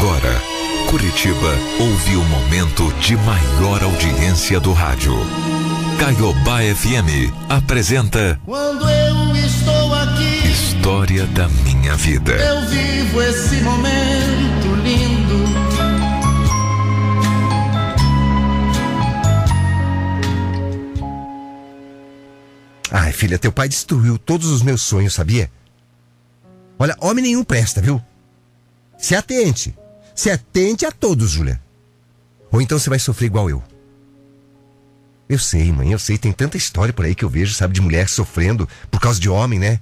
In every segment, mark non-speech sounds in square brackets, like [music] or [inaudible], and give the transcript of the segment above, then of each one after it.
Agora, Curitiba ouve o momento de maior audiência do rádio. Caiobá FM apresenta Quando eu estou aqui, História da Minha Vida. eu vivo esse momento lindo. Ai, filha, teu pai destruiu todos os meus sonhos, sabia? Olha, homem nenhum presta, viu? Se atente. Se atente a todos, Júlia. Ou então você vai sofrer igual eu. Eu sei, mãe, eu sei. Tem tanta história por aí que eu vejo, sabe, de mulher sofrendo por causa de homem, né?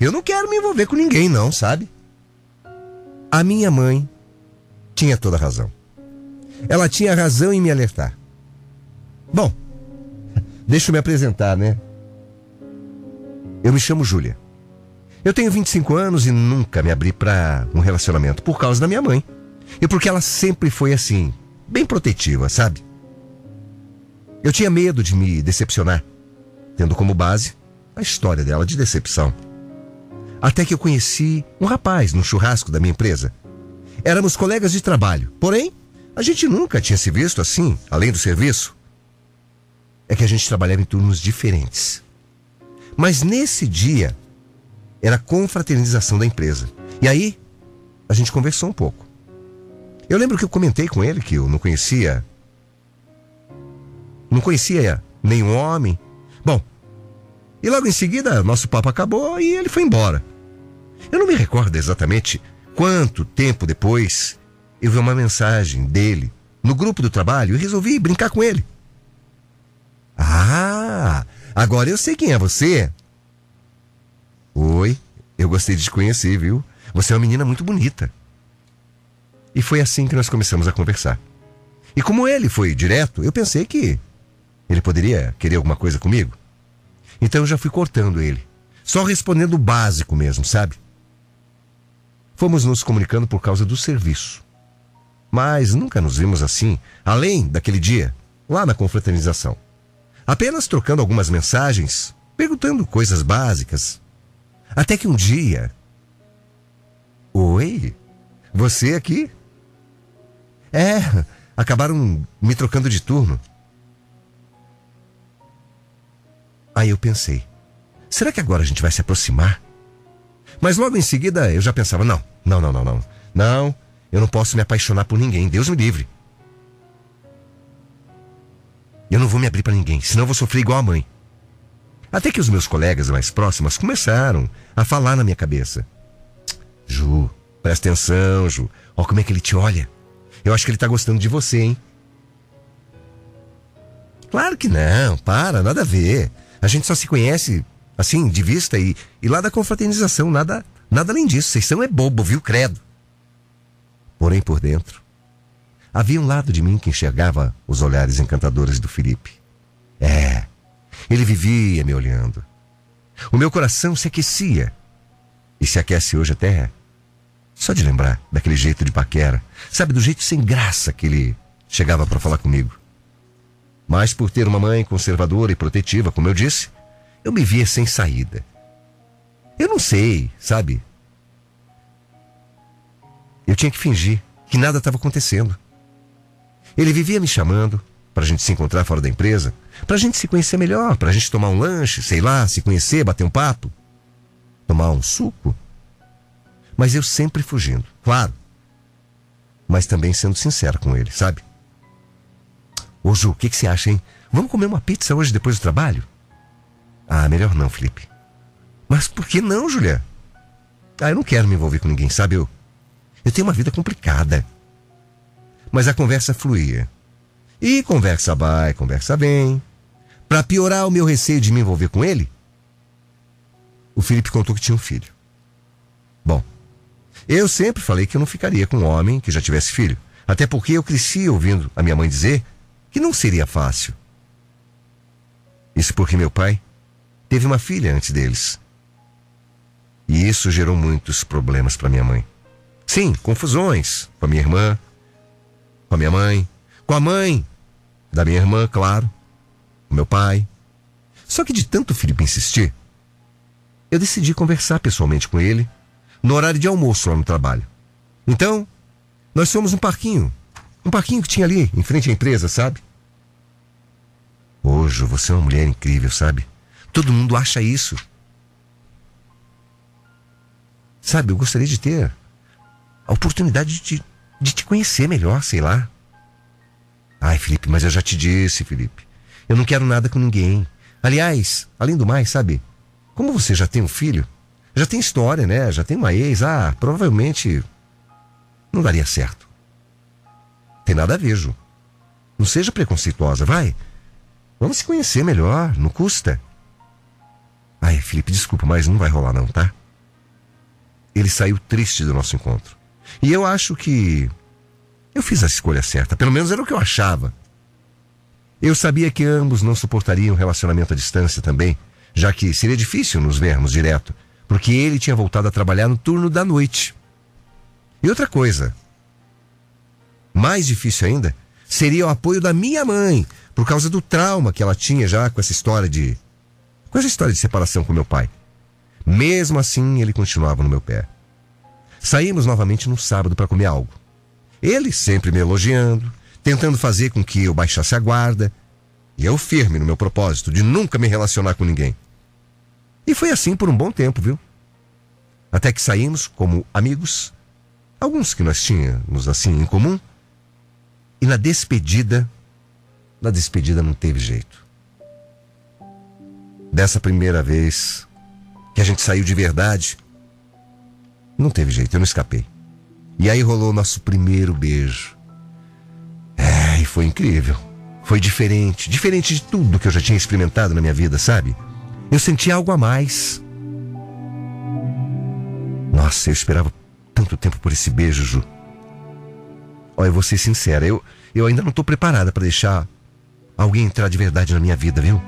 Eu não quero me envolver com ninguém, não, sabe? A minha mãe tinha toda a razão. Ela tinha razão em me alertar. Bom, deixa eu me apresentar, né? Eu me chamo Júlia. Eu tenho 25 anos e nunca me abri para um relacionamento por causa da minha mãe. E porque ela sempre foi assim, bem protetiva, sabe? Eu tinha medo de me decepcionar, tendo como base a história dela de decepção. Até que eu conheci um rapaz no churrasco da minha empresa. Éramos colegas de trabalho, porém, a gente nunca tinha se visto assim, além do serviço. É que a gente trabalhava em turnos diferentes. Mas nesse dia era confraternização da empresa. E aí a gente conversou um pouco. Eu lembro que eu comentei com ele que eu não conhecia não conhecia nenhum homem. Bom, e logo em seguida nosso papo acabou e ele foi embora. Eu não me recordo exatamente quanto tempo depois eu vi uma mensagem dele no grupo do trabalho e resolvi brincar com ele. Ah, agora eu sei quem é você. Oi, eu gostei de te conhecer, viu? Você é uma menina muito bonita. E foi assim que nós começamos a conversar. E como ele foi direto, eu pensei que ele poderia querer alguma coisa comigo. Então eu já fui cortando ele. Só respondendo o básico mesmo, sabe? Fomos nos comunicando por causa do serviço. Mas nunca nos vimos assim, além daquele dia, lá na confraternização. Apenas trocando algumas mensagens, perguntando coisas básicas. Até que um dia. Oi? Você aqui? É, acabaram me trocando de turno. Aí eu pensei: será que agora a gente vai se aproximar? Mas logo em seguida eu já pensava: não, não, não, não, não. Não, eu não posso me apaixonar por ninguém, Deus me livre. Eu não vou me abrir para ninguém, senão vou sofrer igual a mãe. Até que os meus colegas mais próximos começaram a falar na minha cabeça. Ju, presta atenção, Ju. Olha como é que ele te olha. Eu acho que ele tá gostando de você, hein? Claro que não, para, nada a ver. A gente só se conhece, assim, de vista e, e lá da confraternização, nada, nada além disso. Vocês são é bobo, viu, credo? Porém, por dentro, havia um lado de mim que enxergava os olhares encantadores do Felipe. É, ele vivia me olhando. O meu coração se aquecia. E se aquece hoje até só de lembrar daquele jeito de paquera. Sabe, do jeito sem graça que ele chegava para falar comigo. Mas por ter uma mãe conservadora e protetiva, como eu disse, eu me via sem saída. Eu não sei, sabe? Eu tinha que fingir que nada estava acontecendo. Ele vivia me chamando para a gente se encontrar fora da empresa, para a gente se conhecer melhor, para a gente tomar um lanche, sei lá, se conhecer, bater um papo, tomar um suco. Mas eu sempre fugindo, claro. Mas também sendo sincero com ele, sabe? Ô Ju, o que, que você acha, hein? Vamos comer uma pizza hoje depois do trabalho? Ah, melhor não, Felipe. Mas por que não, Julia? Ah, eu não quero me envolver com ninguém, sabe? Eu, eu tenho uma vida complicada. Mas a conversa fluía. E conversa vai, conversa vem. Para piorar o meu receio de me envolver com ele, o Felipe contou que tinha um filho. Bom, eu sempre falei que eu não ficaria com um homem que já tivesse filho. Até porque eu cresci ouvindo a minha mãe dizer que não seria fácil. Isso porque meu pai teve uma filha antes deles. E isso gerou muitos problemas para minha mãe. Sim, confusões com a minha irmã, com a minha mãe, com a mãe da minha irmã, claro, com meu pai. Só que de tanto Felipe insistir, eu decidi conversar pessoalmente com ele no horário de almoço lá no trabalho. Então, Nós fomos um parquinho. Um parquinho que tinha ali, em frente à empresa, sabe? Hoje você é uma mulher incrível, sabe? Todo mundo acha isso. Sabe, eu gostaria de ter a oportunidade de te, de te conhecer melhor, sei lá. Ai, Felipe, mas eu já te disse, Felipe. Eu não quero nada com ninguém. Aliás, além do mais, sabe? Como você já tem um filho, já tem história, né? Já tem uma ex, ah, provavelmente não daria certo. Tem nada a ver, Ju. Não seja preconceituosa, vai. Vamos se conhecer melhor, não custa. Ai, Felipe, desculpa, mas não vai rolar não, tá? Ele saiu triste do nosso encontro. E eu acho que eu fiz a escolha certa, pelo menos era o que eu achava. Eu sabia que ambos não suportariam um relacionamento à distância também, já que seria difícil nos vermos direto, porque ele tinha voltado a trabalhar no turno da noite. E outra coisa, mais difícil ainda, seria o apoio da minha mãe, por causa do trauma que ela tinha já com essa história de. com essa história de separação com meu pai. Mesmo assim, ele continuava no meu pé. Saímos novamente no sábado para comer algo. Ele sempre me elogiando, tentando fazer com que eu baixasse a guarda, e eu firme no meu propósito de nunca me relacionar com ninguém. E foi assim por um bom tempo, viu? Até que saímos como amigos, alguns que nós tínhamos assim em comum, e na despedida, na despedida não teve jeito. Dessa primeira vez que a gente saiu de verdade, não teve jeito, eu não escapei. E aí rolou o nosso primeiro beijo. É, e foi incrível. Foi diferente, diferente de tudo que eu já tinha experimentado na minha vida, sabe? Eu senti algo a mais. Nossa, eu esperava tanto tempo por esse beijo, Ju. Olha, eu vou ser sincera, eu, eu ainda não estou preparada para deixar alguém entrar de verdade na minha vida, viu?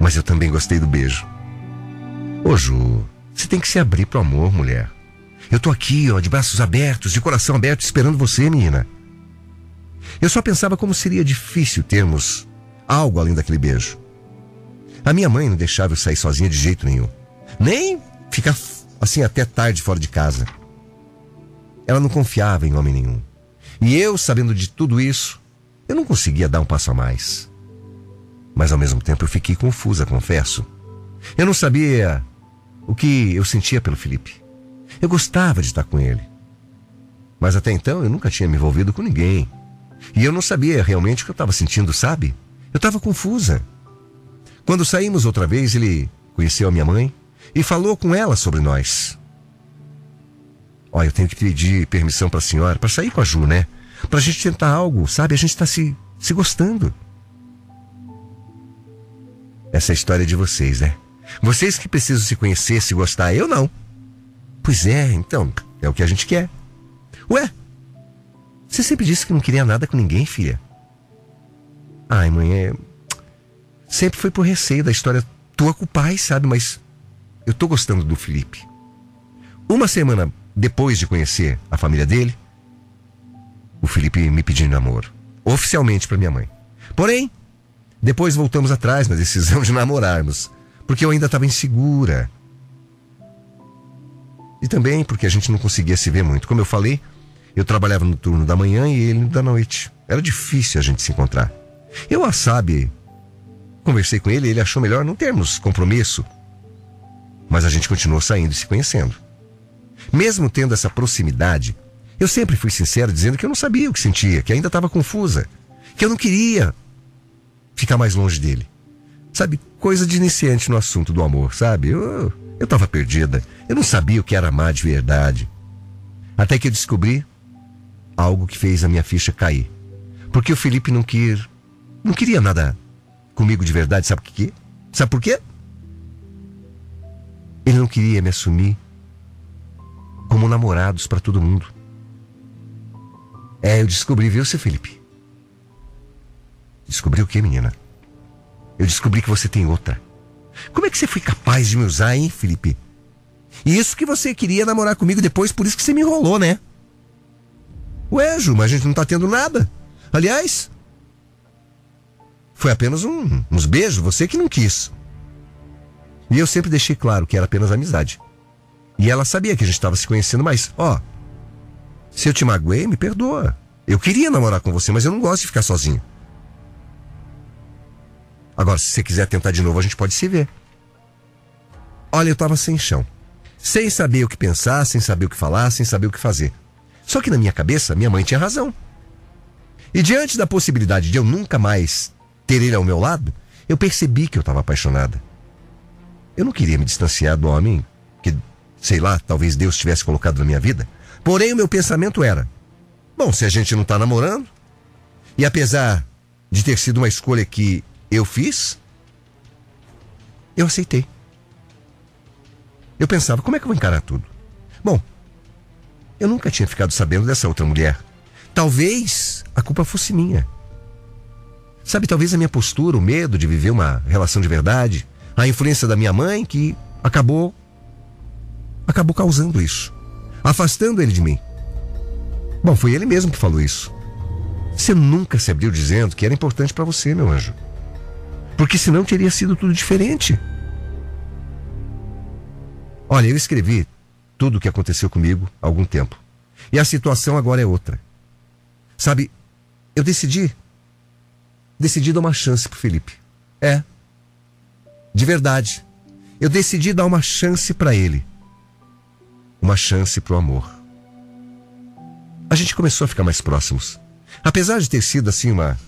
Mas eu também gostei do beijo. Ô, Ju, você tem que se abrir pro amor, mulher. Eu tô aqui, ó, de braços abertos, de coração aberto, esperando você, menina. Eu só pensava como seria difícil termos algo além daquele beijo. A minha mãe não deixava eu sair sozinha de jeito nenhum. Nem ficar assim até tarde fora de casa. Ela não confiava em homem nenhum. E eu, sabendo de tudo isso, eu não conseguia dar um passo a mais. Mas ao mesmo tempo eu fiquei confusa, confesso. Eu não sabia o que eu sentia pelo Felipe. Eu gostava de estar com ele. Mas até então eu nunca tinha me envolvido com ninguém. E eu não sabia realmente o que eu estava sentindo, sabe? Eu estava confusa. Quando saímos outra vez, ele conheceu a minha mãe e falou com ela sobre nós. Olha, eu tenho que pedir permissão para a senhora para sair com a Ju, né? Para a gente tentar algo, sabe? A gente está se, se gostando. Essa é história de vocês, né? Vocês que precisam se conhecer, se gostar, eu não. Pois é, então, é o que a gente quer. Ué, você sempre disse que não queria nada com ninguém, filha. Ai, mãe, é... Sempre foi por receio da história tua com o pai, sabe? Mas eu tô gostando do Felipe. Uma semana depois de conhecer a família dele, o Felipe me pediu namoro. Oficialmente para minha mãe. Porém, depois voltamos atrás na decisão de namorarmos. Porque eu ainda estava insegura e também porque a gente não conseguia se ver muito. Como eu falei, eu trabalhava no turno da manhã e ele da noite. Era difícil a gente se encontrar. Eu, a sabe, conversei com ele e ele achou melhor não termos compromisso. Mas a gente continuou saindo e se conhecendo. Mesmo tendo essa proximidade, eu sempre fui sincero dizendo que eu não sabia o que sentia, que ainda estava confusa, que eu não queria ficar mais longe dele. Sabe, coisa de iniciante no assunto do amor, sabe? Eu, eu estava perdida. Eu não sabia o que era amar de verdade. Até que eu descobri algo que fez a minha ficha cair. Porque o Felipe não quis, não queria nada comigo de verdade, sabe por quê? Sabe por quê? Ele não queria me assumir como namorados para todo mundo. É, eu descobri, viu, seu Felipe? Descobri o que, menina? Eu descobri que você tem outra. Como é que você foi capaz de me usar, hein, Felipe? E isso que você queria namorar comigo depois, por isso que você me enrolou, né? Ué, Ju, mas a gente não tá tendo nada. Aliás, foi apenas um, uns beijos, você que não quis. E eu sempre deixei claro que era apenas amizade. E ela sabia que a gente estava se conhecendo, mas, ó, Se eu te magoei, me perdoa. Eu queria namorar com você, mas eu não gosto de ficar sozinho. Agora, se você quiser tentar de novo, a gente pode se ver. Olha, eu tava sem chão. Sem saber o que pensar, sem saber o que falar, sem saber o que fazer. Só que na minha cabeça, minha mãe tinha razão. E diante da possibilidade de eu nunca mais ter ele ao meu lado, eu percebi que eu estava apaixonada. Eu não queria me distanciar do homem que, sei lá, talvez Deus tivesse colocado na minha vida. Porém, o meu pensamento era: bom, se a gente não está namorando, e apesar de ter sido uma escolha que eu fiz, eu aceitei. Eu pensava, como é que eu vou encarar tudo? Bom, eu nunca tinha ficado sabendo dessa outra mulher. Talvez a culpa fosse minha. Sabe, talvez a minha postura, o medo de viver uma relação de verdade, a influência da minha mãe que acabou acabou causando isso, afastando ele de mim. Bom, foi ele mesmo que falou isso. Você nunca se abriu dizendo que era importante para você, meu anjo. Porque senão teria sido tudo diferente. Olha, eu escrevi tudo o que aconteceu comigo há algum tempo. E a situação agora é outra. Sabe, eu decidi. Decidi dar uma chance pro Felipe. É. De verdade. Eu decidi dar uma chance para ele. Uma chance pro amor. A gente começou a ficar mais próximos. Apesar de ter sido assim uma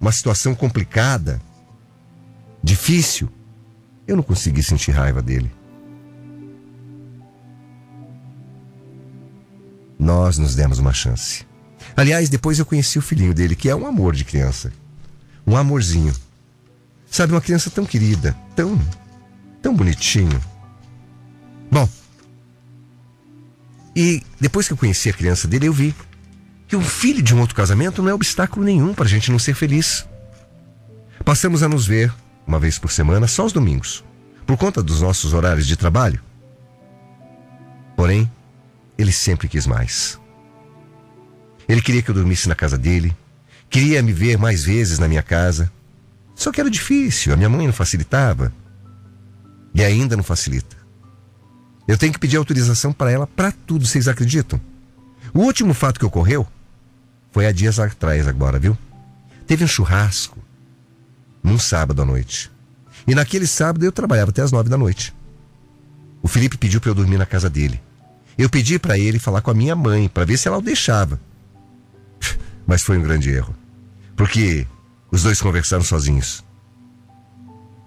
uma situação complicada, difícil, eu não consegui sentir raiva dele. Nós nos demos uma chance. Aliás, depois eu conheci o filhinho dele, que é um amor de criança. Um amorzinho. Sabe, uma criança tão querida, tão, tão bonitinho. Bom, e depois que eu conheci a criança dele, eu vi que um filho de um outro casamento não é obstáculo nenhum para a gente não ser feliz. Passamos a nos ver uma vez por semana, só os domingos, por conta dos nossos horários de trabalho. Porém, ele sempre quis mais. Ele queria que eu dormisse na casa dele, queria me ver mais vezes na minha casa. Só que era difícil, a minha mãe não facilitava. E ainda não facilita. Eu tenho que pedir autorização para ela para tudo, vocês acreditam? O último fato que ocorreu foi há dias atrás agora, viu? Teve um churrasco num sábado à noite. E naquele sábado eu trabalhava até as nove da noite. O Felipe pediu para eu dormir na casa dele. Eu pedi para ele falar com a minha mãe para ver se ela o deixava. [laughs] Mas foi um grande erro. Porque os dois conversaram sozinhos.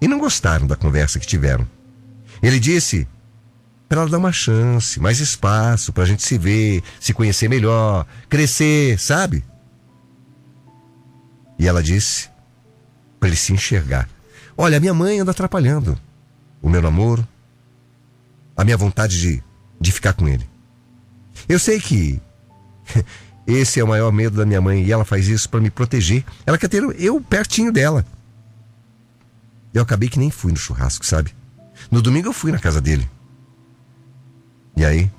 E não gostaram da conversa que tiveram. Ele disse para ela dar uma chance, mais espaço para a gente se ver, se conhecer melhor, crescer, sabe? E ela disse para ele se enxergar. Olha, minha mãe anda atrapalhando o meu namoro, a minha vontade de, de ficar com ele. Eu sei que esse é o maior medo da minha mãe e ela faz isso para me proteger. Ela quer ter eu pertinho dela. Eu acabei que nem fui no churrasco, sabe? No domingo eu fui na casa dele. E aí?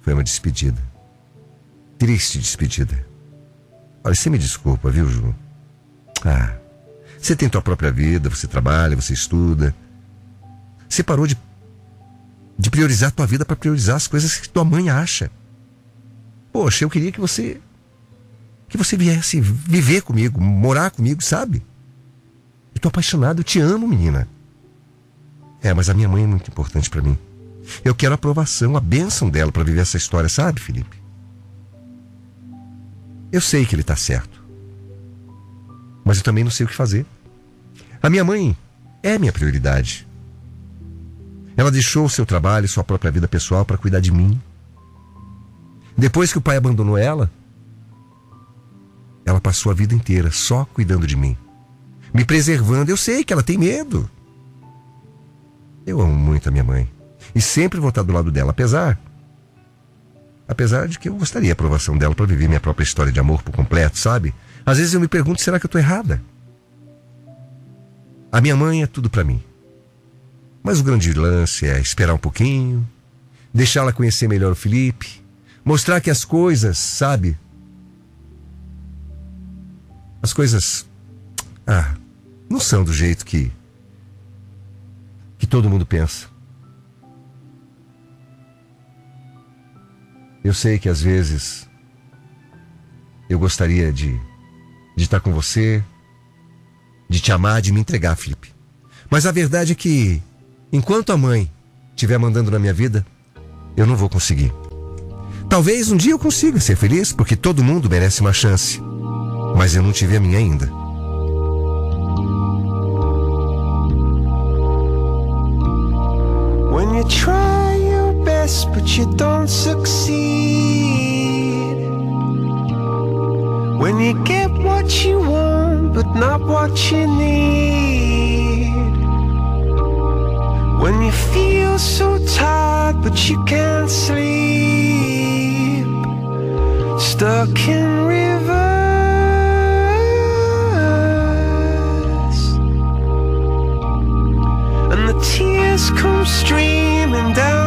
Foi uma despedida. Triste despedida. Olha, você me desculpa, viu, Ju? Ah, você tem tua própria vida, você trabalha, você estuda. Você parou de, de priorizar tua vida para priorizar as coisas que tua mãe acha. Poxa, eu queria que você que você viesse viver comigo, morar comigo, sabe? Eu tô apaixonado, eu te amo, menina. É, mas a minha mãe é muito importante para mim. Eu quero a aprovação, a bênção dela para viver essa história, sabe, Felipe? Eu sei que ele tá certo. Mas eu também não sei o que fazer. A minha mãe é minha prioridade. Ela deixou o seu trabalho, sua própria vida pessoal para cuidar de mim. Depois que o pai abandonou ela, ela passou a vida inteira só cuidando de mim, me preservando. Eu sei que ela tem medo. Eu amo muito a minha mãe e sempre vou estar do lado dela, apesar apesar de que eu gostaria a aprovação dela para viver minha própria história de amor por completo, sabe? Às vezes eu me pergunto, será que eu estou errada? A minha mãe é tudo para mim. Mas o grande lance é esperar um pouquinho, deixá-la conhecer melhor o Felipe, Mostrar que as coisas, sabe? As coisas. Ah, não são do jeito que. que todo mundo pensa. Eu sei que às vezes eu gostaria de, de estar com você, de te amar, de me entregar, Felipe. Mas a verdade é que, enquanto a mãe estiver mandando na minha vida, eu não vou conseguir. Talvez um dia eu consiga ser feliz, porque todo mundo merece uma chance. Mas eu não tive a minha ainda. When you try your best but you don't succeed. When you get what you want but not what you need. When you feel so tired but you can't sleep. stuck in reverse, and the tears come streaming down.